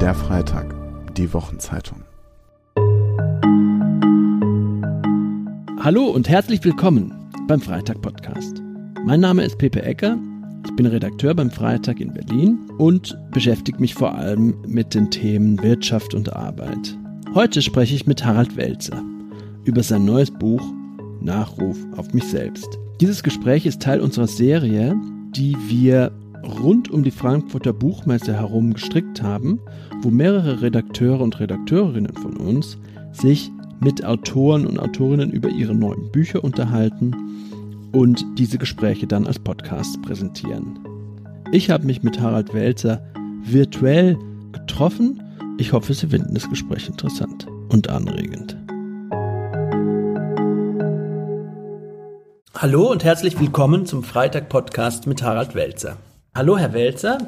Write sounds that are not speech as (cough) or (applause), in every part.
Der Freitag, die Wochenzeitung. Hallo und herzlich willkommen beim Freitag Podcast. Mein Name ist Pepe Ecker. Ich bin Redakteur beim Freitag in Berlin und beschäftige mich vor allem mit den Themen Wirtschaft und Arbeit. Heute spreche ich mit Harald Welzer über sein neues Buch Nachruf auf mich selbst. Dieses Gespräch ist Teil unserer Serie, die wir rund um die Frankfurter Buchmesse herum gestrickt haben, wo mehrere Redakteure und Redakteurinnen von uns sich mit Autoren und Autorinnen über ihre neuen Bücher unterhalten und diese Gespräche dann als Podcast präsentieren. Ich habe mich mit Harald Welzer virtuell getroffen. Ich hoffe, Sie finden das Gespräch interessant und anregend. Hallo und herzlich willkommen zum Freitag-Podcast mit Harald Welzer. Hallo, Herr Welzer.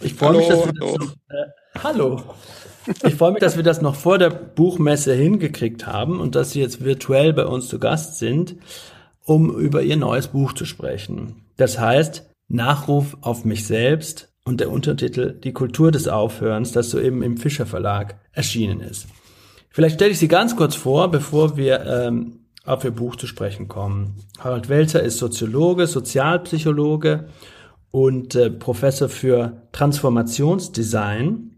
Ich freue mich, dass wir das noch, äh, hallo. Ich freue mich, dass wir das noch vor der Buchmesse hingekriegt haben und dass Sie jetzt virtuell bei uns zu Gast sind, um über Ihr neues Buch zu sprechen. Das heißt Nachruf auf mich selbst und der Untertitel Die Kultur des Aufhörens, das soeben im Fischer Verlag erschienen ist. Vielleicht stelle ich Sie ganz kurz vor, bevor wir ähm, auf Ihr Buch zu sprechen kommen. Harald Welzer ist Soziologe, Sozialpsychologe und äh, Professor für Transformationsdesign.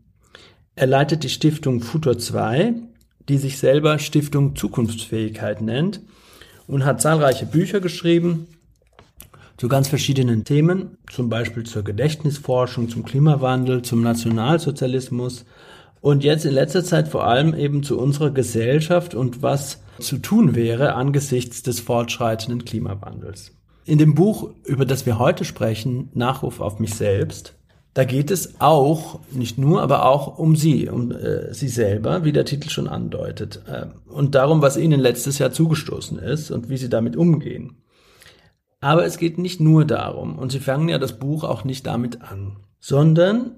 Er leitet die Stiftung Futur 2, die sich selber Stiftung Zukunftsfähigkeit nennt und hat zahlreiche Bücher geschrieben zu ganz verschiedenen Themen, zum Beispiel zur Gedächtnisforschung, zum Klimawandel, zum Nationalsozialismus und jetzt in letzter Zeit vor allem eben zu unserer Gesellschaft und was zu tun wäre angesichts des fortschreitenden Klimawandels. In dem Buch, über das wir heute sprechen, Nachruf auf mich selbst, da geht es auch, nicht nur, aber auch um Sie, um äh, Sie selber, wie der Titel schon andeutet, äh, und darum, was Ihnen letztes Jahr zugestoßen ist und wie Sie damit umgehen. Aber es geht nicht nur darum, und Sie fangen ja das Buch auch nicht damit an, sondern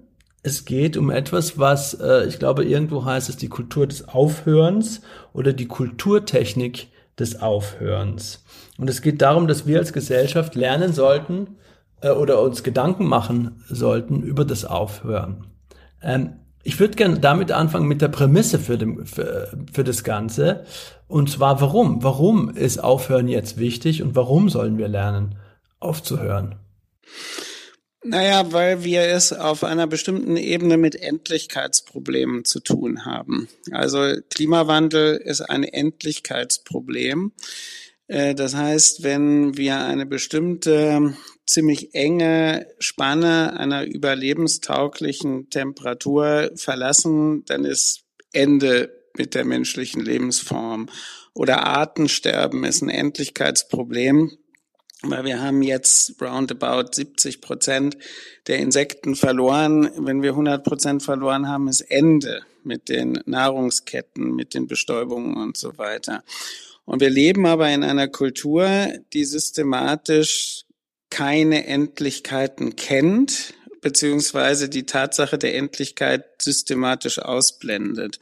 es geht um etwas, was, äh, ich glaube, irgendwo heißt es die Kultur des Aufhörens oder die Kulturtechnik des Aufhörens. Und es geht darum, dass wir als Gesellschaft lernen sollten äh, oder uns Gedanken machen sollten über das Aufhören. Ähm, ich würde gerne damit anfangen mit der Prämisse für, dem, für, für das Ganze. Und zwar warum? Warum ist Aufhören jetzt wichtig und warum sollen wir lernen, aufzuhören? Naja, weil wir es auf einer bestimmten Ebene mit Endlichkeitsproblemen zu tun haben. Also Klimawandel ist ein Endlichkeitsproblem. Äh, das heißt, wenn wir eine bestimmte ziemlich enge Spanne einer überlebenstauglichen Temperatur verlassen, dann ist Ende mit der menschlichen Lebensform. Oder Artensterben ist ein Endlichkeitsproblem weil wir haben jetzt roundabout 70 Prozent der Insekten verloren. Wenn wir 100 Prozent verloren haben, ist Ende mit den Nahrungsketten, mit den Bestäubungen und so weiter. Und wir leben aber in einer Kultur, die systematisch keine Endlichkeiten kennt, beziehungsweise die Tatsache der Endlichkeit systematisch ausblendet.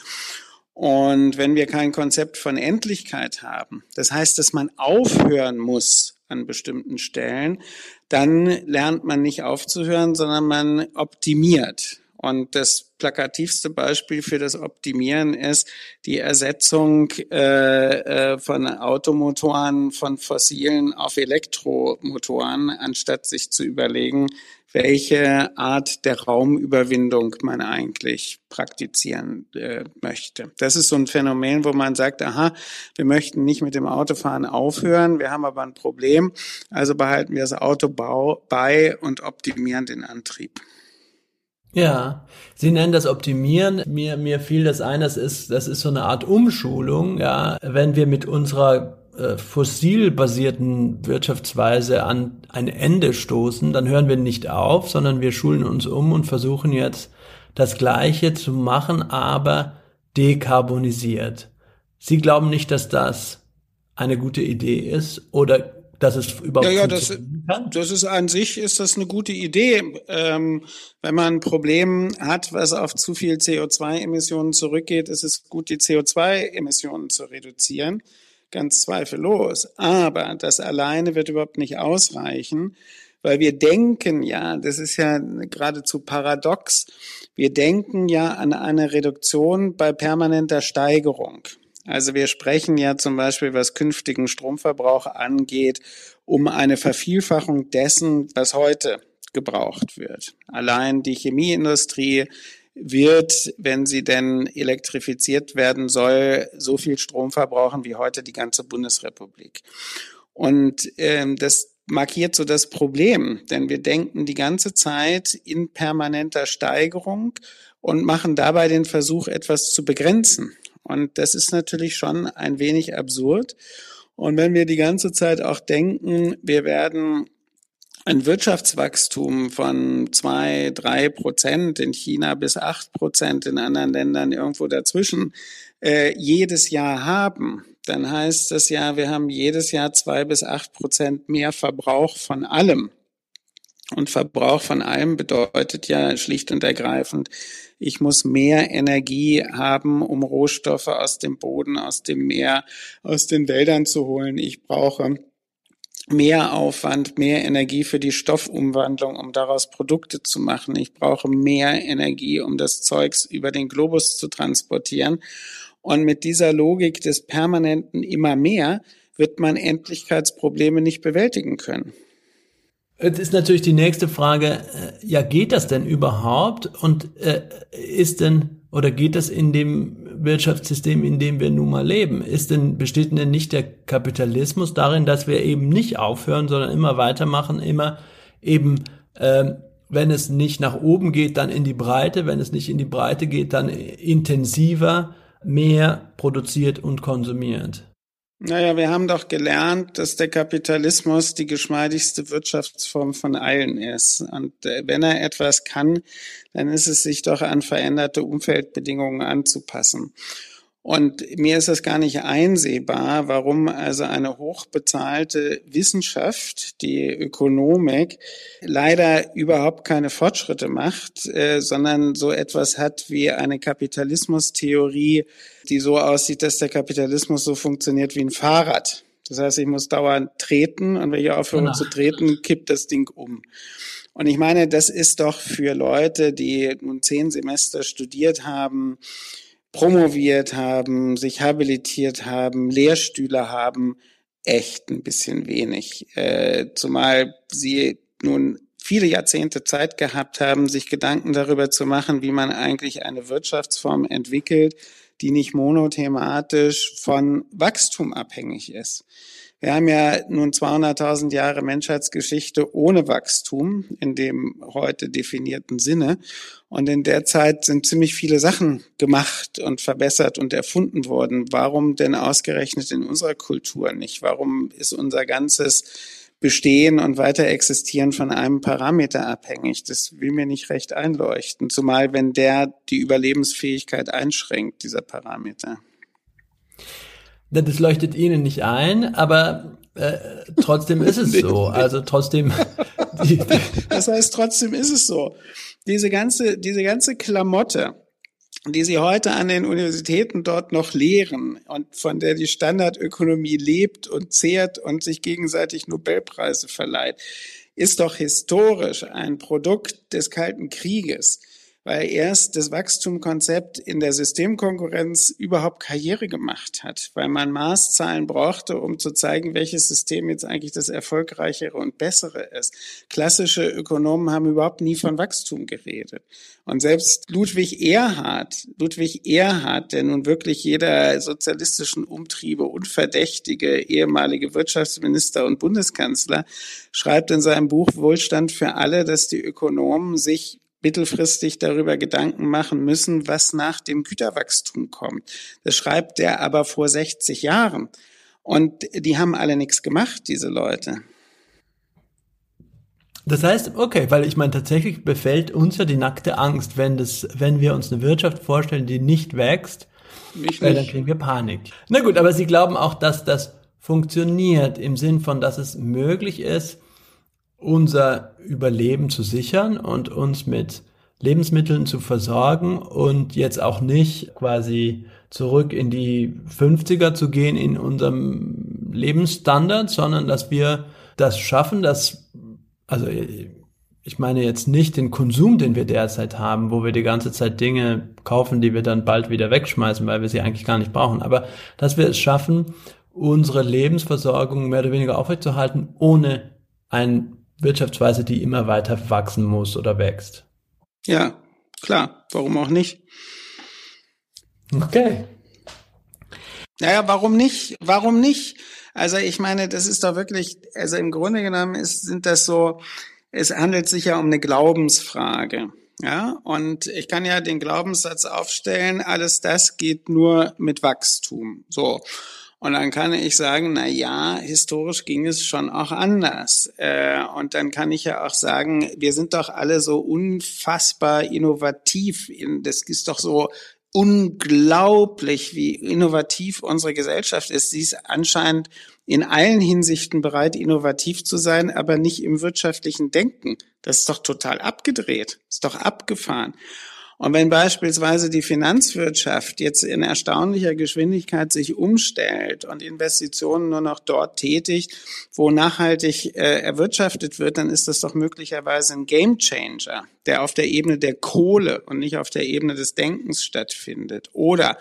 Und wenn wir kein Konzept von Endlichkeit haben, das heißt, dass man aufhören muss, an bestimmten Stellen, dann lernt man nicht aufzuhören, sondern man optimiert. Und das plakativste Beispiel für das Optimieren ist die Ersetzung äh, äh, von Automotoren von fossilen auf Elektromotoren, anstatt sich zu überlegen, welche Art der Raumüberwindung man eigentlich praktizieren äh, möchte. Das ist so ein Phänomen, wo man sagt, aha, wir möchten nicht mit dem Autofahren aufhören, wir haben aber ein Problem, also behalten wir das Auto bei und optimieren den Antrieb. Ja, Sie nennen das Optimieren. Mir, mir fiel das ein, das ist, das ist so eine Art Umschulung, ja. Wenn wir mit unserer äh, fossilbasierten Wirtschaftsweise an ein Ende stoßen, dann hören wir nicht auf, sondern wir schulen uns um und versuchen jetzt das Gleiche zu machen, aber dekarbonisiert. Sie glauben nicht, dass das eine gute Idee ist oder dass es überhaupt ja, ja, das, kann? das ist an sich ist das eine gute Idee, ähm, wenn man ein Problem hat, was auf zu viel CO2-Emissionen zurückgeht, ist es gut, die CO2-Emissionen zu reduzieren ganz zweifellos. Aber das alleine wird überhaupt nicht ausreichen, weil wir denken ja, das ist ja geradezu paradox, wir denken ja an eine Reduktion bei permanenter Steigerung. Also wir sprechen ja zum Beispiel, was künftigen Stromverbrauch angeht, um eine Vervielfachung dessen, was heute gebraucht wird. Allein die Chemieindustrie wird, wenn sie denn elektrifiziert werden soll, so viel Strom verbrauchen wie heute die ganze Bundesrepublik. Und ähm, das markiert so das Problem, denn wir denken die ganze Zeit in permanenter Steigerung und machen dabei den Versuch, etwas zu begrenzen. Und das ist natürlich schon ein wenig absurd. Und wenn wir die ganze Zeit auch denken, wir werden ein Wirtschaftswachstum von zwei, drei Prozent in China bis acht Prozent in anderen Ländern irgendwo dazwischen äh, jedes Jahr haben, dann heißt das ja, wir haben jedes Jahr zwei bis acht Prozent mehr Verbrauch von allem. Und Verbrauch von allem bedeutet ja schlicht und ergreifend, ich muss mehr Energie haben, um Rohstoffe aus dem Boden, aus dem Meer, aus den Wäldern zu holen. Ich brauche mehr Aufwand, mehr Energie für die Stoffumwandlung, um daraus Produkte zu machen. Ich brauche mehr Energie, um das Zeugs über den Globus zu transportieren. Und mit dieser Logik des permanenten immer mehr wird man Endlichkeitsprobleme nicht bewältigen können. Jetzt ist natürlich die nächste Frage, äh, ja, geht das denn überhaupt? Und äh, ist denn oder geht das in dem Wirtschaftssystem, in dem wir nun mal leben? Ist denn, besteht denn nicht der Kapitalismus darin, dass wir eben nicht aufhören, sondern immer weitermachen, immer eben, äh, wenn es nicht nach oben geht, dann in die Breite, wenn es nicht in die Breite geht, dann intensiver, mehr produziert und konsumiert? Naja, wir haben doch gelernt, dass der Kapitalismus die geschmeidigste Wirtschaftsform von allen ist. Und äh, wenn er etwas kann, dann ist es sich doch an veränderte Umfeldbedingungen anzupassen. Und mir ist es gar nicht einsehbar, warum also eine hochbezahlte Wissenschaft, die Ökonomik, leider überhaupt keine Fortschritte macht, äh, sondern so etwas hat wie eine Kapitalismustheorie, die so aussieht, dass der Kapitalismus so funktioniert wie ein Fahrrad. Das heißt, ich muss dauernd treten und wenn ich aufhöre genau. zu treten, kippt das Ding um. Und ich meine, das ist doch für Leute, die nun zehn Semester studiert haben, promoviert haben, sich habilitiert haben, Lehrstühle haben, echt ein bisschen wenig. Äh, zumal sie nun viele Jahrzehnte Zeit gehabt haben, sich Gedanken darüber zu machen, wie man eigentlich eine Wirtschaftsform entwickelt, die nicht monothematisch von Wachstum abhängig ist. Wir haben ja nun 200.000 Jahre Menschheitsgeschichte ohne Wachstum in dem heute definierten Sinne. Und in der Zeit sind ziemlich viele Sachen gemacht und verbessert und erfunden worden. Warum denn ausgerechnet in unserer Kultur nicht? Warum ist unser ganzes Bestehen und Weiterexistieren von einem Parameter abhängig? Das will mir nicht recht einleuchten. Zumal wenn der die Überlebensfähigkeit einschränkt, dieser Parameter. Das leuchtet Ihnen nicht ein, aber äh, trotzdem ist es (laughs) so. Also trotzdem. (laughs) Das heißt, trotzdem ist es so. Diese ganze, diese ganze Klamotte, die sie heute an den Universitäten dort noch lehren und von der die Standardökonomie lebt und zehrt und sich gegenseitig Nobelpreise verleiht, ist doch historisch ein Produkt des Kalten Krieges weil erst das Wachstumkonzept in der Systemkonkurrenz überhaupt Karriere gemacht hat, weil man Maßzahlen brauchte, um zu zeigen, welches System jetzt eigentlich das erfolgreichere und bessere ist. Klassische Ökonomen haben überhaupt nie von Wachstum geredet. Und selbst Ludwig Erhard, Ludwig Erhard, der nun wirklich jeder sozialistischen Umtriebe unverdächtige ehemalige Wirtschaftsminister und Bundeskanzler, schreibt in seinem Buch Wohlstand für alle, dass die Ökonomen sich mittelfristig darüber Gedanken machen müssen, was nach dem Güterwachstum kommt. Das schreibt er aber vor 60 Jahren. Und die haben alle nichts gemacht, diese Leute. Das heißt, okay, weil ich meine, tatsächlich befällt uns ja die nackte Angst, wenn das, wenn wir uns eine Wirtschaft vorstellen, die nicht wächst, nicht. dann kriegen wir Panik. Na gut, aber Sie glauben auch, dass das funktioniert im Sinn von, dass es möglich ist, unser Überleben zu sichern und uns mit Lebensmitteln zu versorgen und jetzt auch nicht quasi zurück in die 50er zu gehen in unserem Lebensstandard, sondern dass wir das schaffen, dass also ich meine jetzt nicht den Konsum, den wir derzeit haben, wo wir die ganze Zeit Dinge kaufen, die wir dann bald wieder wegschmeißen, weil wir sie eigentlich gar nicht brauchen, aber dass wir es schaffen, unsere Lebensversorgung mehr oder weniger aufrechtzuerhalten, ohne eine Wirtschaftsweise, die immer weiter wachsen muss oder wächst. Ja, klar, warum auch nicht? Okay. Naja, warum nicht? Warum nicht? Also ich meine, das ist doch wirklich, also im Grunde genommen ist, sind das so, es handelt sich ja um eine Glaubensfrage. Ja, und ich kann ja den Glaubenssatz aufstellen, alles das geht nur mit Wachstum. So. Und dann kann ich sagen, na ja, historisch ging es schon auch anders. Äh, und dann kann ich ja auch sagen, wir sind doch alle so unfassbar innovativ. Das ist doch so unglaublich, wie innovativ unsere Gesellschaft ist. Sie ist anscheinend in allen Hinsichten bereit, innovativ zu sein, aber nicht im wirtschaftlichen Denken. Das ist doch total abgedreht, ist doch abgefahren. Und wenn beispielsweise die Finanzwirtschaft jetzt in erstaunlicher Geschwindigkeit sich umstellt und Investitionen nur noch dort tätigt, wo nachhaltig äh, erwirtschaftet wird, dann ist das doch möglicherweise ein Gamechanger, der auf der Ebene der Kohle und nicht auf der Ebene des Denkens stattfindet. Oder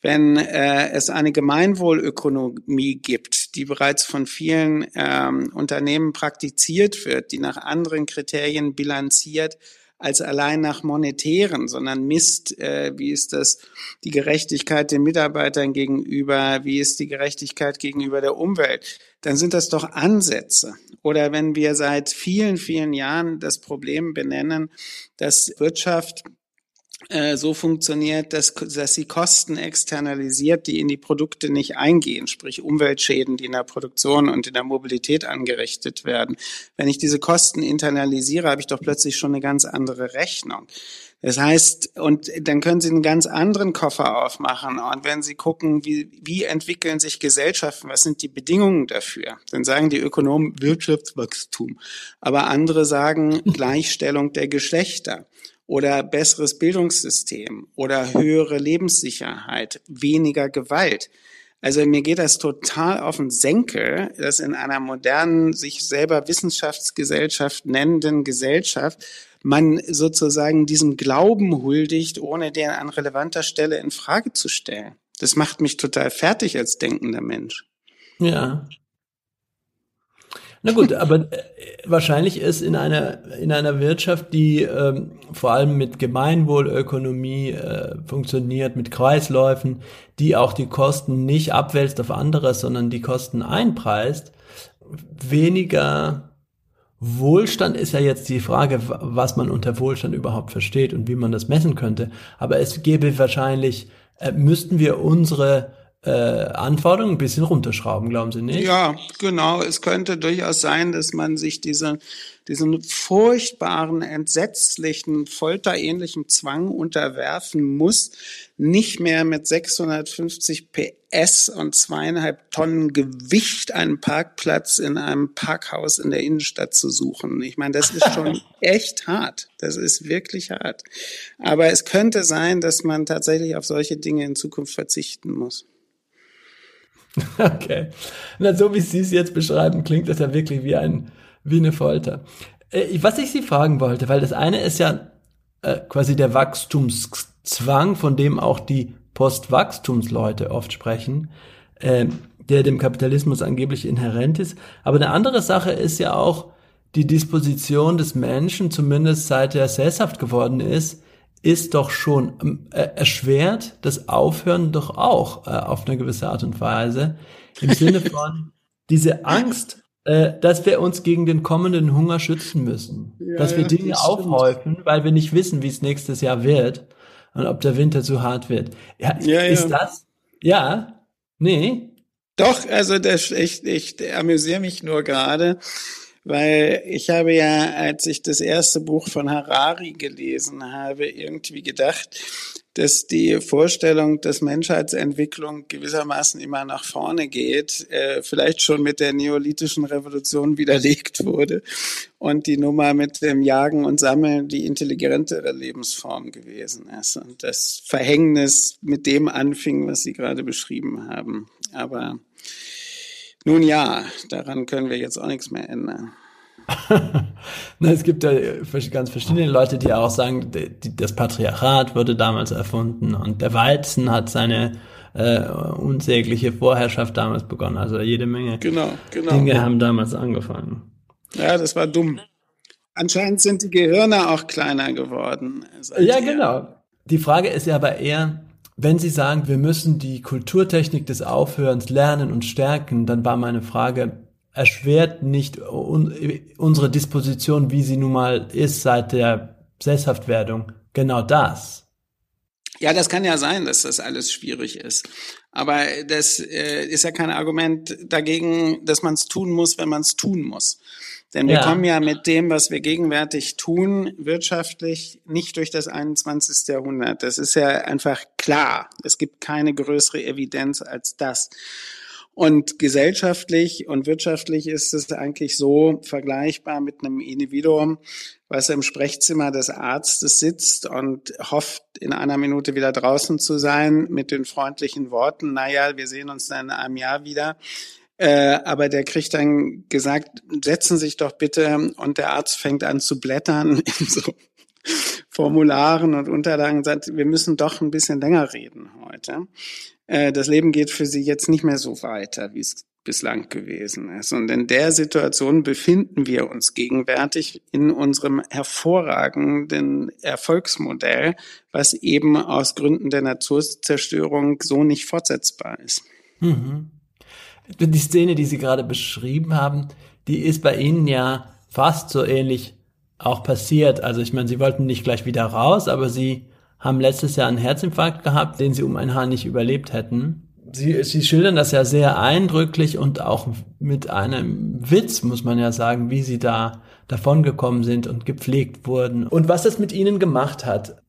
wenn äh, es eine Gemeinwohlökonomie gibt, die bereits von vielen ähm, Unternehmen praktiziert wird, die nach anderen Kriterien bilanziert, als allein nach monetären, sondern misst, äh, wie ist das die Gerechtigkeit den Mitarbeitern gegenüber, wie ist die Gerechtigkeit gegenüber der Umwelt, dann sind das doch Ansätze. Oder wenn wir seit vielen, vielen Jahren das Problem benennen, dass Wirtschaft so funktioniert, dass, dass sie Kosten externalisiert, die in die Produkte nicht eingehen, sprich Umweltschäden, die in der Produktion und in der Mobilität angerichtet werden. Wenn ich diese Kosten internalisiere, habe ich doch plötzlich schon eine ganz andere Rechnung. Das heißt, und dann können Sie einen ganz anderen Koffer aufmachen. Und wenn Sie gucken, wie, wie entwickeln sich Gesellschaften, was sind die Bedingungen dafür? Dann sagen die Ökonomen Wirtschaftswachstum. Aber andere sagen (laughs) Gleichstellung der Geschlechter oder besseres Bildungssystem oder höhere Lebenssicherheit, weniger Gewalt. Also mir geht das total auf den Senkel, dass in einer modernen, sich selber Wissenschaftsgesellschaft nennenden Gesellschaft man sozusagen diesem Glauben huldigt, ohne den an relevanter Stelle in Frage zu stellen. Das macht mich total fertig als denkender Mensch. Ja, na gut, aber äh, wahrscheinlich ist in einer, in einer Wirtschaft, die ähm, vor allem mit Gemeinwohlökonomie äh, funktioniert, mit Kreisläufen, die auch die Kosten nicht abwälzt auf andere, sondern die Kosten einpreist, weniger Wohlstand ist ja jetzt die Frage, was man unter Wohlstand überhaupt versteht und wie man das messen könnte. Aber es gäbe wahrscheinlich, äh, müssten wir unsere äh, Anforderungen ein bisschen runterschrauben, glauben Sie nicht? Ja, genau. Es könnte durchaus sein, dass man sich diese, diesen furchtbaren, entsetzlichen, folterähnlichen Zwang unterwerfen muss, nicht mehr mit 650 PS und zweieinhalb Tonnen Gewicht einen Parkplatz in einem Parkhaus in der Innenstadt zu suchen. Ich meine, das ist schon (laughs) echt hart. Das ist wirklich hart. Aber es könnte sein, dass man tatsächlich auf solche Dinge in Zukunft verzichten muss. (laughs) Okay. Na, so wie Sie es jetzt beschreiben, klingt das ja wirklich wie ein, wie eine Folter. Äh, was ich Sie fragen wollte, weil das eine ist ja äh, quasi der Wachstumszwang, von dem auch die Postwachstumsleute oft sprechen, äh, der dem Kapitalismus angeblich inhärent ist. Aber eine andere Sache ist ja auch die Disposition des Menschen, zumindest seit er sesshaft geworden ist, ist doch schon ähm, äh, erschwert das Aufhören doch auch äh, auf eine gewisse Art und Weise. Im Sinne (laughs) von diese Angst, äh, dass wir uns gegen den kommenden Hunger schützen müssen. Ja, dass wir ja, Dinge das aufhäufen, weil wir nicht wissen, wie es nächstes Jahr wird und ob der Winter zu hart wird. Ja, ja ist das? Ja? Nee? Doch, also das, ich, ich amüsiere mich nur gerade weil ich habe ja, als ich das erste Buch von Harari gelesen habe, irgendwie gedacht, dass die Vorstellung, dass Menschheitsentwicklung gewissermaßen immer nach vorne geht, äh, vielleicht schon mit der neolithischen Revolution widerlegt wurde und die Nummer mit dem Jagen und Sammeln die intelligentere Lebensform gewesen ist und das Verhängnis mit dem anfing, was Sie gerade beschrieben haben. Aber nun ja, daran können wir jetzt auch nichts mehr ändern. (laughs) es gibt ja ganz verschiedene Leute, die auch sagen, das Patriarchat wurde damals erfunden und der Weizen hat seine äh, unsägliche Vorherrschaft damals begonnen. Also jede Menge genau, genau. Dinge haben damals angefangen. Ja, das war dumm. Anscheinend sind die Gehirne auch kleiner geworden. Ja, genau. Die Frage ist ja aber eher, wenn Sie sagen, wir müssen die Kulturtechnik des Aufhörens lernen und stärken, dann war meine Frage, erschwert nicht un unsere Disposition, wie sie nun mal ist seit der Sesshaftwerdung, genau das? Ja, das kann ja sein, dass das alles schwierig ist. Aber das äh, ist ja kein Argument dagegen, dass man es tun muss, wenn man es tun muss. Denn wir ja. kommen ja mit dem, was wir gegenwärtig tun, wirtschaftlich nicht durch das 21. Jahrhundert. Das ist ja einfach klar. Es gibt keine größere Evidenz als das. Und gesellschaftlich und wirtschaftlich ist es eigentlich so vergleichbar mit einem Individuum, was im Sprechzimmer des Arztes sitzt und hofft, in einer Minute wieder draußen zu sein mit den freundlichen Worten, naja, wir sehen uns dann in einem Jahr wieder. Äh, aber der kriegt dann gesagt, setzen Sie sich doch bitte und der Arzt fängt an zu blättern (laughs) in so Formularen und Unterlagen und sagt, wir müssen doch ein bisschen länger reden heute. Äh, das Leben geht für Sie jetzt nicht mehr so weiter, wie es bislang gewesen ist. Und in der Situation befinden wir uns gegenwärtig in unserem hervorragenden Erfolgsmodell, was eben aus Gründen der Naturzerstörung so nicht fortsetzbar ist. Mhm die Szene, die Sie gerade beschrieben haben, die ist bei Ihnen ja fast so ähnlich auch passiert. Also ich meine, Sie wollten nicht gleich wieder raus, aber Sie haben letztes Jahr einen Herzinfarkt gehabt, den Sie um ein Haar nicht überlebt hätten. Sie, Sie schildern das ja sehr eindrücklich und auch mit einem Witz, muss man ja sagen, wie Sie da davongekommen sind und gepflegt wurden und was es mit Ihnen gemacht hat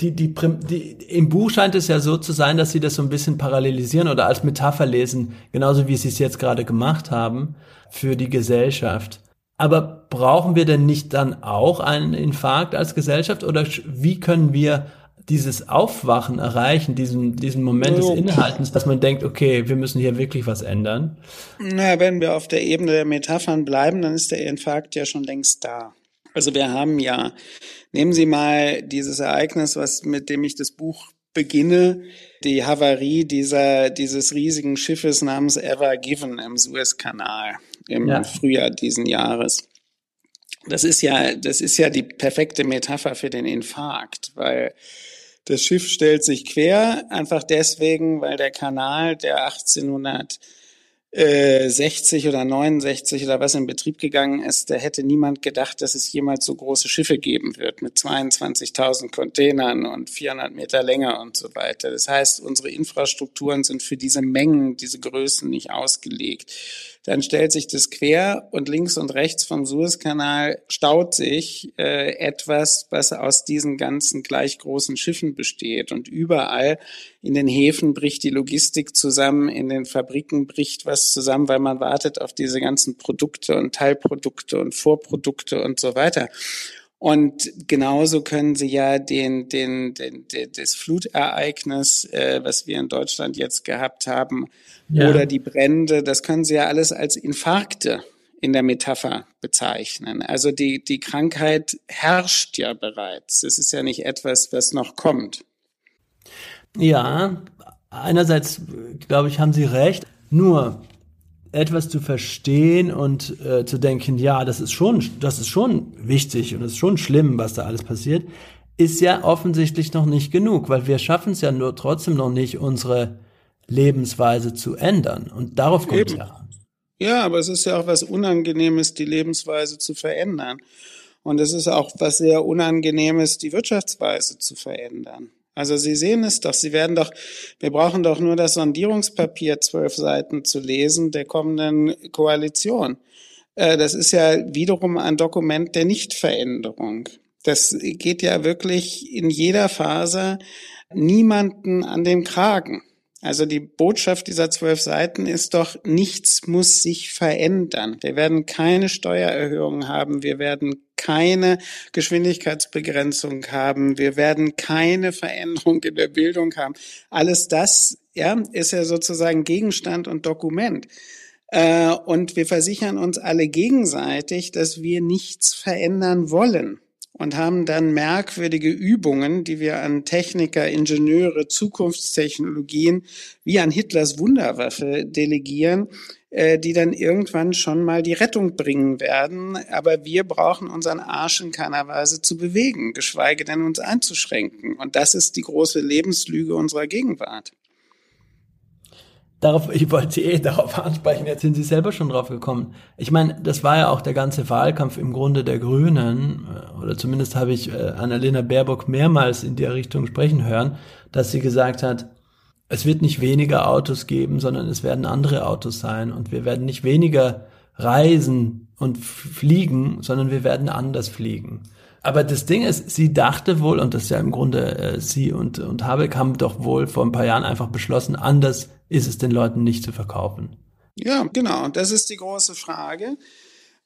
die, die, die, im Buch scheint es ja so zu sein, dass sie das so ein bisschen parallelisieren oder als Metapher lesen, genauso wie sie es jetzt gerade gemacht haben, für die Gesellschaft. Aber brauchen wir denn nicht dann auch einen Infarkt als Gesellschaft oder wie können wir dieses Aufwachen erreichen, diesen, diesen Moment des Inhaltens, dass man denkt, okay, wir müssen hier wirklich was ändern? Na, wenn wir auf der Ebene der Metaphern bleiben, dann ist der Infarkt ja schon längst da. Also wir haben ja, nehmen Sie mal dieses Ereignis, was mit dem ich das Buch beginne, die Havarie dieser, dieses riesigen Schiffes namens Ever Given im Suezkanal im ja. Frühjahr diesen Jahres. Das ist ja, das ist ja die perfekte Metapher für den Infarkt, weil das Schiff stellt sich quer, einfach deswegen, weil der Kanal, der 1800 60 äh, oder 69 oder was in Betrieb gegangen ist, da hätte niemand gedacht, dass es jemals so große Schiffe geben wird mit 22.000 Containern und 400 Meter Länge und so weiter. Das heißt, unsere Infrastrukturen sind für diese Mengen, diese Größen nicht ausgelegt. Dann stellt sich das quer und links und rechts vom Suezkanal staut sich äh, etwas, was aus diesen ganzen gleich großen Schiffen besteht. Und überall in den Häfen bricht die Logistik zusammen, in den Fabriken bricht was zusammen, weil man wartet auf diese ganzen Produkte und Teilprodukte und Vorprodukte und so weiter. Und genauso können Sie ja den, den, den, den das Flutereignis, äh, was wir in Deutschland jetzt gehabt haben, ja. oder die Brände, das können Sie ja alles als Infarkte in der Metapher bezeichnen. Also die, die Krankheit herrscht ja bereits. Es ist ja nicht etwas, was noch kommt. Ja, einerseits, glaube ich, haben Sie recht. Nur, etwas zu verstehen und äh, zu denken, ja, das ist schon, das ist schon wichtig und es ist schon schlimm, was da alles passiert, ist ja offensichtlich noch nicht genug, weil wir schaffen es ja nur trotzdem noch nicht, unsere Lebensweise zu ändern. Und darauf kommt es ja. Ja, aber es ist ja auch was Unangenehmes, die Lebensweise zu verändern. Und es ist auch was sehr Unangenehmes, die Wirtschaftsweise zu verändern. Also Sie sehen es doch, Sie werden doch, wir brauchen doch nur das Sondierungspapier, zwölf Seiten zu lesen, der kommenden Koalition. Äh, das ist ja wiederum ein Dokument der Nichtveränderung. Das geht ja wirklich in jeder Phase niemanden an den Kragen. Also die Botschaft dieser zwölf Seiten ist doch, nichts muss sich verändern. Wir werden keine Steuererhöhungen haben. Wir werden keine Geschwindigkeitsbegrenzung haben. Wir werden keine Veränderung in der Bildung haben. Alles das, ja, ist ja sozusagen Gegenstand und Dokument. Äh, und wir versichern uns alle gegenseitig, dass wir nichts verändern wollen und haben dann merkwürdige Übungen, die wir an Techniker, Ingenieure, Zukunftstechnologien wie an Hitlers Wunderwaffe delegieren, äh, die dann irgendwann schon mal die Rettung bringen werden. Aber wir brauchen unseren Arsch in keiner Weise zu bewegen, geschweige denn uns einzuschränken. Und das ist die große Lebenslüge unserer Gegenwart. Darauf, ich wollte Sie eh darauf (laughs) ansprechen, jetzt sind Sie selber schon drauf gekommen. Ich meine, das war ja auch der ganze Wahlkampf im Grunde der Grünen, äh, oder zumindest habe ich äh, Annalena Baerbock mehrmals in der Richtung sprechen hören, dass sie gesagt hat, es wird nicht weniger Autos geben, sondern es werden andere Autos sein und wir werden nicht weniger reisen und fliegen, sondern wir werden anders fliegen. Aber das Ding ist, sie dachte wohl, und das ist ja im Grunde äh, sie und, und Habeck haben doch wohl vor ein paar Jahren einfach beschlossen, anders ist es den Leuten nicht zu verkaufen? Ja, genau. Das ist die große Frage.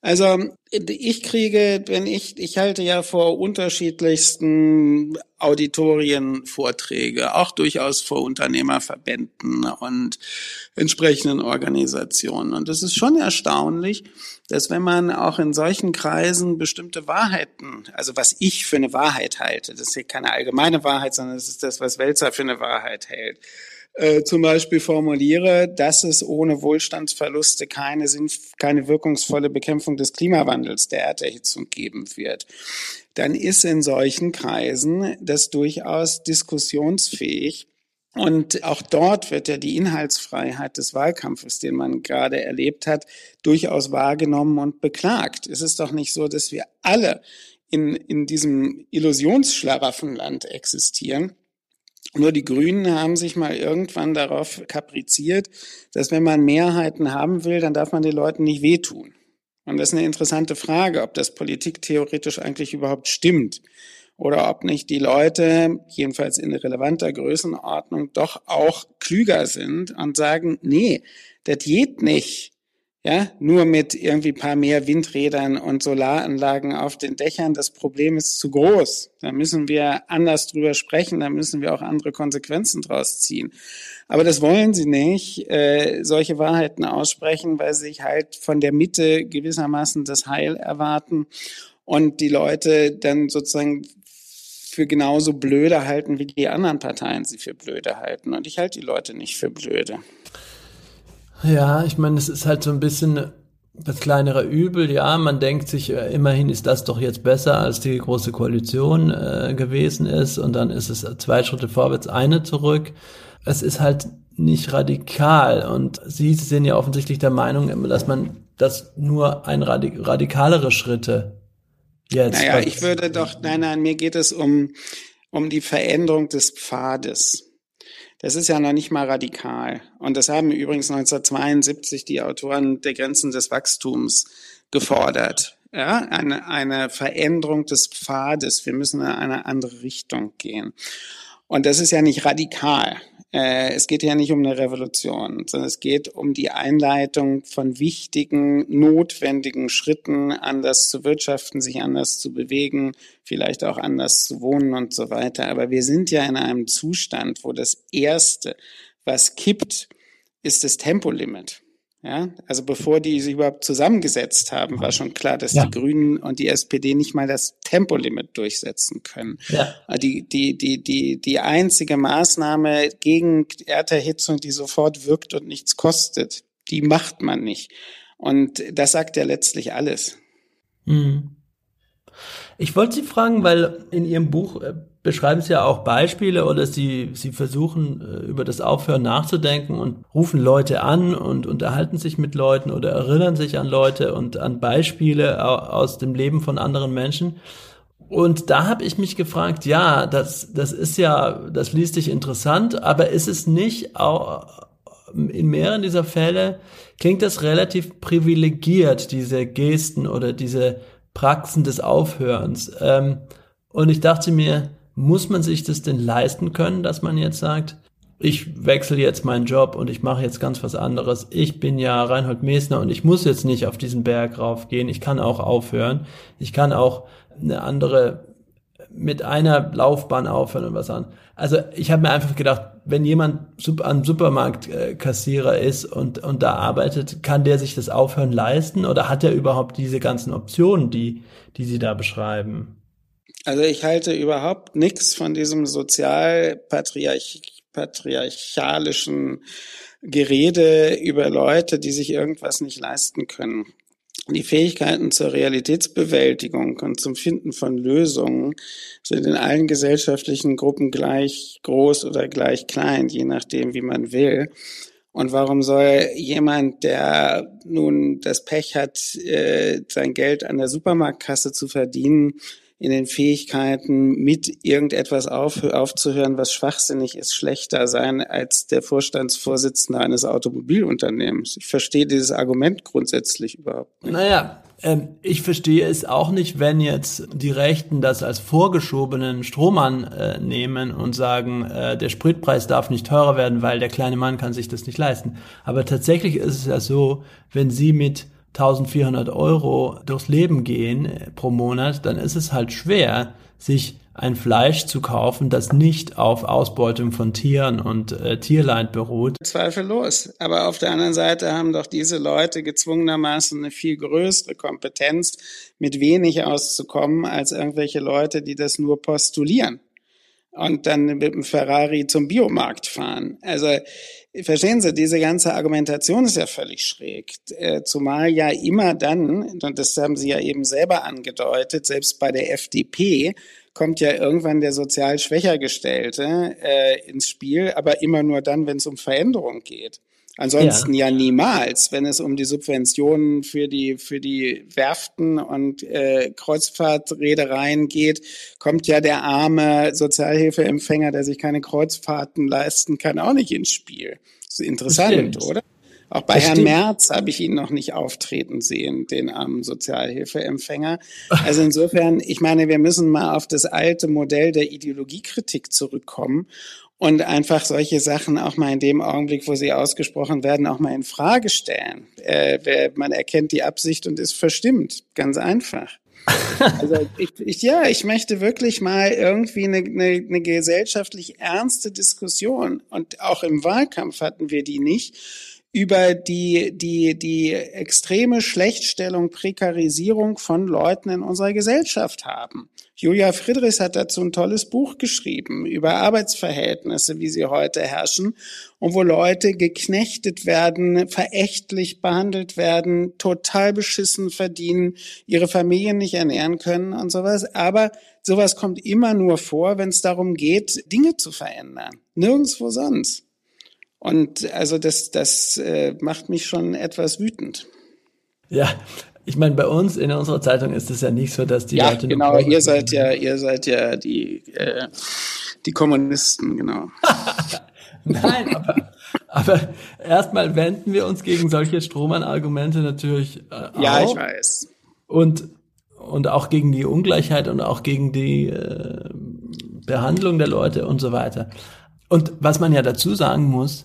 Also ich kriege, wenn ich, ich halte ja vor unterschiedlichsten Auditorien Vorträge, auch durchaus vor Unternehmerverbänden und entsprechenden Organisationen. Und es ist schon erstaunlich, dass wenn man auch in solchen Kreisen bestimmte Wahrheiten, also was ich für eine Wahrheit halte, das ist hier keine allgemeine Wahrheit, sondern es ist das, was Welzer für eine Wahrheit hält, äh, zum Beispiel formuliere, dass es ohne Wohlstandsverluste keine, keine wirkungsvolle Bekämpfung des Klimawandels, der Erderhitzung geben wird, dann ist in solchen Kreisen das durchaus diskussionsfähig. Und auch dort wird ja die Inhaltsfreiheit des Wahlkampfes, den man gerade erlebt hat, durchaus wahrgenommen und beklagt. Es ist doch nicht so, dass wir alle in, in diesem Illusionsschlaraffenland existieren nur die Grünen haben sich mal irgendwann darauf kapriziert, dass wenn man Mehrheiten haben will, dann darf man den Leuten nicht wehtun. Und das ist eine interessante Frage, ob das politiktheoretisch eigentlich überhaupt stimmt. Oder ob nicht die Leute, jedenfalls in relevanter Größenordnung, doch auch klüger sind und sagen, nee, das geht nicht ja, nur mit irgendwie paar mehr Windrädern und Solaranlagen auf den Dächern. Das Problem ist zu groß. Da müssen wir anders drüber sprechen, da müssen wir auch andere Konsequenzen draus ziehen. Aber das wollen sie nicht, äh, solche Wahrheiten aussprechen, weil sie sich halt von der Mitte gewissermaßen das Heil erwarten und die Leute dann sozusagen für genauso blöde halten, wie die anderen Parteien sie für blöde halten. Und ich halte die Leute nicht für blöde. Ja, ich meine, es ist halt so ein bisschen das kleinere Übel. Ja, man denkt sich, äh, immerhin ist das doch jetzt besser, als die große Koalition äh, gewesen ist. Und dann ist es zwei Schritte vorwärts, eine zurück. Es ist halt nicht radikal. Und Sie sind ja offensichtlich der Meinung, dass man das nur ein radik radikalere Schritte jetzt. Naja, ich würde doch, nein, nein, mir geht es um, um die Veränderung des Pfades. Das ist ja noch nicht mal radikal. Und das haben übrigens 1972 die Autoren der Grenzen des Wachstums gefordert. Ja, eine, eine Veränderung des Pfades. Wir müssen in eine andere Richtung gehen. Und das ist ja nicht radikal. Äh, es geht ja nicht um eine Revolution, sondern es geht um die Einleitung von wichtigen, notwendigen Schritten, anders zu wirtschaften, sich anders zu bewegen, vielleicht auch anders zu wohnen und so weiter. Aber wir sind ja in einem Zustand, wo das Erste, was kippt, ist das Tempolimit. Ja, also bevor die sich überhaupt zusammengesetzt haben, war schon klar, dass ja. die Grünen und die SPD nicht mal das Tempolimit durchsetzen können. Ja. Die, die, die, die, die einzige Maßnahme gegen Erderhitzung, die sofort wirkt und nichts kostet, die macht man nicht. Und das sagt ja letztlich alles. Mhm. Ich wollte Sie fragen, weil in Ihrem Buch äh, beschreiben Sie ja auch Beispiele oder Sie, Sie versuchen äh, über das Aufhören nachzudenken und rufen Leute an und unterhalten sich mit Leuten oder erinnern sich an Leute und an Beispiele aus dem Leben von anderen Menschen. Und da habe ich mich gefragt, ja, das, das ist ja, das liest sich interessant, aber ist es nicht auch in mehreren dieser Fälle klingt das relativ privilegiert, diese Gesten oder diese Praxen des Aufhörens. Ähm, und ich dachte mir, muss man sich das denn leisten können, dass man jetzt sagt, ich wechsle jetzt meinen Job und ich mache jetzt ganz was anderes. Ich bin ja Reinhold Mesner und ich muss jetzt nicht auf diesen Berg raufgehen. Ich kann auch aufhören. Ich kann auch eine andere mit einer Laufbahn aufhören und was an. Also ich habe mir einfach gedacht, wenn jemand am Supermarktkassierer ist und, und da arbeitet, kann der sich das Aufhören leisten oder hat er überhaupt diese ganzen Optionen, die, die Sie da beschreiben? Also ich halte überhaupt nichts von diesem sozial-patriarchalischen Gerede über Leute, die sich irgendwas nicht leisten können. Die Fähigkeiten zur Realitätsbewältigung und zum Finden von Lösungen sind in allen gesellschaftlichen Gruppen gleich groß oder gleich klein, je nachdem, wie man will. Und warum soll jemand, der nun das Pech hat, äh, sein Geld an der Supermarktkasse zu verdienen, in den Fähigkeiten, mit irgendetwas auf, aufzuhören, was schwachsinnig ist, schlechter sein als der Vorstandsvorsitzende eines Automobilunternehmens. Ich verstehe dieses Argument grundsätzlich überhaupt nicht. Naja, ähm, ich verstehe es auch nicht, wenn jetzt die Rechten das als vorgeschobenen Strohmann äh, nehmen und sagen, äh, der Spritpreis darf nicht teurer werden, weil der kleine Mann kann sich das nicht leisten. Aber tatsächlich ist es ja so, wenn Sie mit 1400 Euro durchs Leben gehen äh, pro Monat, dann ist es halt schwer, sich ein Fleisch zu kaufen, das nicht auf Ausbeutung von Tieren und äh, Tierleid beruht. Zweifellos. Aber auf der anderen Seite haben doch diese Leute gezwungenermaßen eine viel größere Kompetenz, mit wenig auszukommen, als irgendwelche Leute, die das nur postulieren und dann mit dem Ferrari zum Biomarkt fahren. Also Verstehen Sie, diese ganze Argumentation ist ja völlig schräg. Äh, zumal ja immer dann, und das haben Sie ja eben selber angedeutet, selbst bei der FDP kommt ja irgendwann der sozial schwächer Gestellte äh, ins Spiel, aber immer nur dann, wenn es um Veränderung geht. Ansonsten ja. ja. niemals, wenn es um die Subventionen für die für die Werften und äh, Kreuzfahrtreedereien geht, kommt ja der arme Sozialhilfeempfänger, der sich keine Kreuzfahrten leisten kann, auch nicht ins Spiel. Das ist interessant, oder? Auch bei das Herrn stimmt. Merz habe ich ihn noch nicht auftreten sehen, den armen Sozialhilfeempfänger. (laughs) Also insofern, ich meine, wir müssen mal auf das alte Modell der Ideologiekritik zurückkommen und einfach solche Sachen auch mal in dem Augenblick, wo sie ausgesprochen werden, auch mal in Frage stellen. Äh, man erkennt die Absicht und ist verstimmt. Ganz einfach. (laughs) also ich, ich, ja, ich möchte wirklich mal irgendwie eine, eine, eine gesellschaftlich ernste Diskussion und auch im Wahlkampf hatten wir die nicht über die, die, die extreme Schlechtstellung, Prekarisierung von Leuten in unserer Gesellschaft haben. Julia Friedrichs hat dazu ein tolles Buch geschrieben über Arbeitsverhältnisse, wie sie heute herrschen und wo Leute geknechtet werden, verächtlich behandelt werden, total beschissen verdienen, ihre Familien nicht ernähren können und sowas. Aber sowas kommt immer nur vor, wenn es darum geht, Dinge zu verändern. Nirgendwo sonst. Und also das, das äh, macht mich schon etwas wütend. Ja, ich meine, bei uns in unserer Zeitung ist es ja nicht so, dass die ja, Leute. Genau, ihr seid ja, ihr seid ja die, äh, die Kommunisten, genau. (laughs) Nein, aber, aber erstmal wenden wir uns gegen solche Strohmann-Argumente natürlich äh, Ja, ich weiß. Und, und auch gegen die Ungleichheit und auch gegen die äh, Behandlung der Leute und so weiter. Und was man ja dazu sagen muss,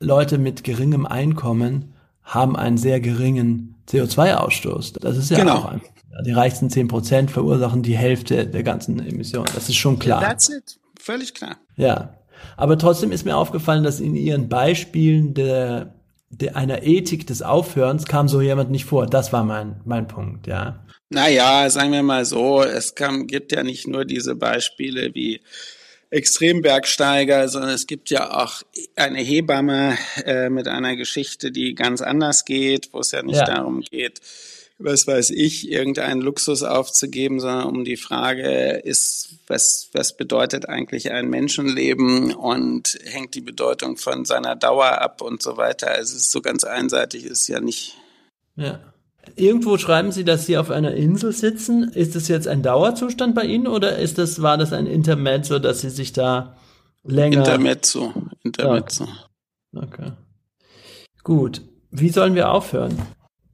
Leute mit geringem Einkommen haben einen sehr geringen CO2-Ausstoß. Das ist ja genau. auch ein, die reichsten zehn Prozent verursachen die Hälfte der ganzen Emissionen. Das ist schon klar. That's it. Völlig klar. Ja. Aber trotzdem ist mir aufgefallen, dass in Ihren Beispielen der, der einer Ethik des Aufhörens kam so jemand nicht vor. Das war mein, mein Punkt, ja. Naja, sagen wir mal so, es kam, gibt ja nicht nur diese Beispiele wie Extrembergsteiger, sondern es gibt ja auch eine Hebamme äh, mit einer Geschichte, die ganz anders geht, wo es ja nicht ja. darum geht, was weiß ich, irgendeinen Luxus aufzugeben, sondern um die Frage ist, was, was bedeutet eigentlich ein Menschenleben und hängt die Bedeutung von seiner Dauer ab und so weiter. Also es ist so ganz einseitig, ist ja nicht. Ja. Irgendwo schreiben Sie, dass Sie auf einer Insel sitzen. Ist das jetzt ein Dauerzustand bei Ihnen oder ist das, war das ein Intermezzo, dass Sie sich da länger. Intermezzo. Intermezzo. Okay. okay. Gut. Wie sollen wir aufhören?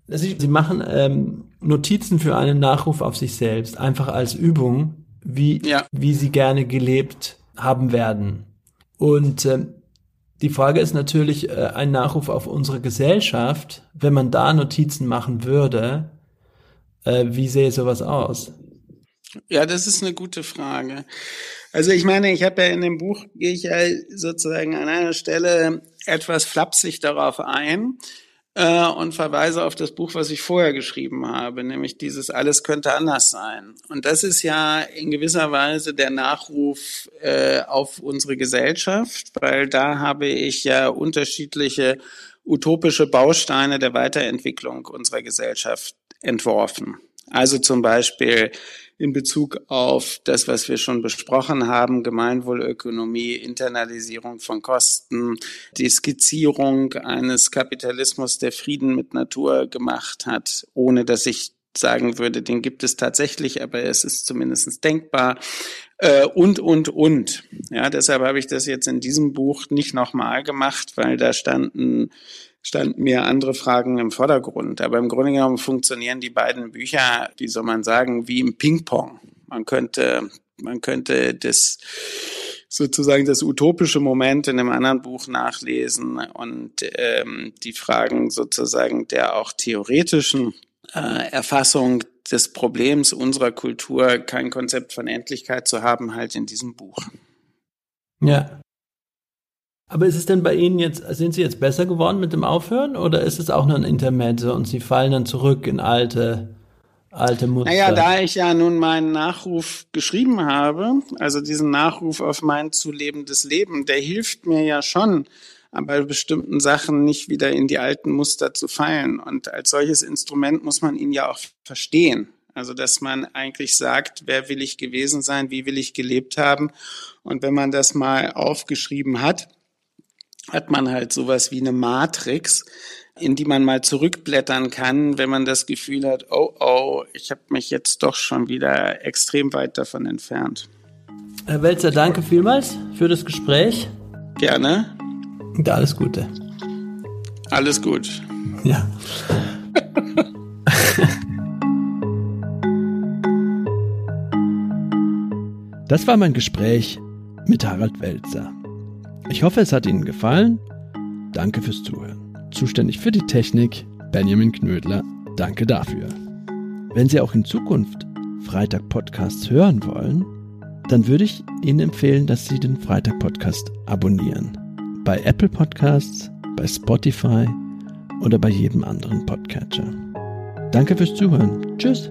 Sie, Sie machen ähm, Notizen für einen Nachruf auf sich selbst, einfach als Übung, wie, ja. wie Sie gerne gelebt haben werden. Und ähm, die Frage ist natürlich äh, ein Nachruf auf unsere Gesellschaft, wenn man da Notizen machen würde, äh, wie sähe sowas aus? Ja, das ist eine gute Frage. Also ich meine, ich habe ja in dem Buch, gehe ich ja sozusagen an einer Stelle etwas flapsig darauf ein äh, und verweise auf das Buch, was ich vorher geschrieben habe, nämlich dieses Alles könnte anders sein. Und das ist ja in gewisser Weise der Nachruf äh, auf unsere Gesellschaft, weil da habe ich ja unterschiedliche utopische Bausteine der Weiterentwicklung unserer Gesellschaft entworfen. Also zum Beispiel in Bezug auf das, was wir schon besprochen haben, Gemeinwohlökonomie, Internalisierung von Kosten, die Skizzierung eines Kapitalismus, der Frieden mit Natur gemacht hat, ohne dass ich sagen würde, den gibt es tatsächlich, aber es ist zumindest denkbar. Äh, und, und, und. Ja, deshalb habe ich das jetzt in diesem Buch nicht nochmal gemacht, weil da standen standen mir andere Fragen im Vordergrund. Aber im Grunde genommen funktionieren die beiden Bücher, wie soll man sagen, wie im Ping-Pong. Man könnte, man könnte das sozusagen das utopische Moment in einem anderen Buch nachlesen und ähm, die Fragen sozusagen der auch theoretischen äh, Erfassung des Problems unserer Kultur, kein Konzept von Endlichkeit zu haben, halt in diesem Buch. Ja. Aber ist es denn bei Ihnen jetzt, sind Sie jetzt besser geworden mit dem Aufhören oder ist es auch nur ein Intermezzo und Sie fallen dann zurück in alte, alte Muster? Naja, da ich ja nun meinen Nachruf geschrieben habe, also diesen Nachruf auf mein zu lebendes Leben, der hilft mir ja schon, bei bestimmten Sachen nicht wieder in die alten Muster zu fallen. Und als solches Instrument muss man ihn ja auch verstehen. Also, dass man eigentlich sagt, wer will ich gewesen sein, wie will ich gelebt haben. Und wenn man das mal aufgeschrieben hat, hat man halt sowas wie eine Matrix, in die man mal zurückblättern kann, wenn man das Gefühl hat, oh oh, ich habe mich jetzt doch schon wieder extrem weit davon entfernt. Herr Welzer, danke vielmals für das Gespräch. Gerne. Und alles Gute. Alles gut. Ja. (laughs) Das war mein Gespräch mit Harald Welzer. Ich hoffe, es hat Ihnen gefallen. Danke fürs Zuhören. Zuständig für die Technik Benjamin Knödler. Danke dafür. Wenn Sie auch in Zukunft Freitag-Podcasts hören wollen, dann würde ich Ihnen empfehlen, dass Sie den Freitag-Podcast abonnieren. Bei Apple Podcasts, bei Spotify oder bei jedem anderen Podcatcher. Danke fürs Zuhören. Tschüss.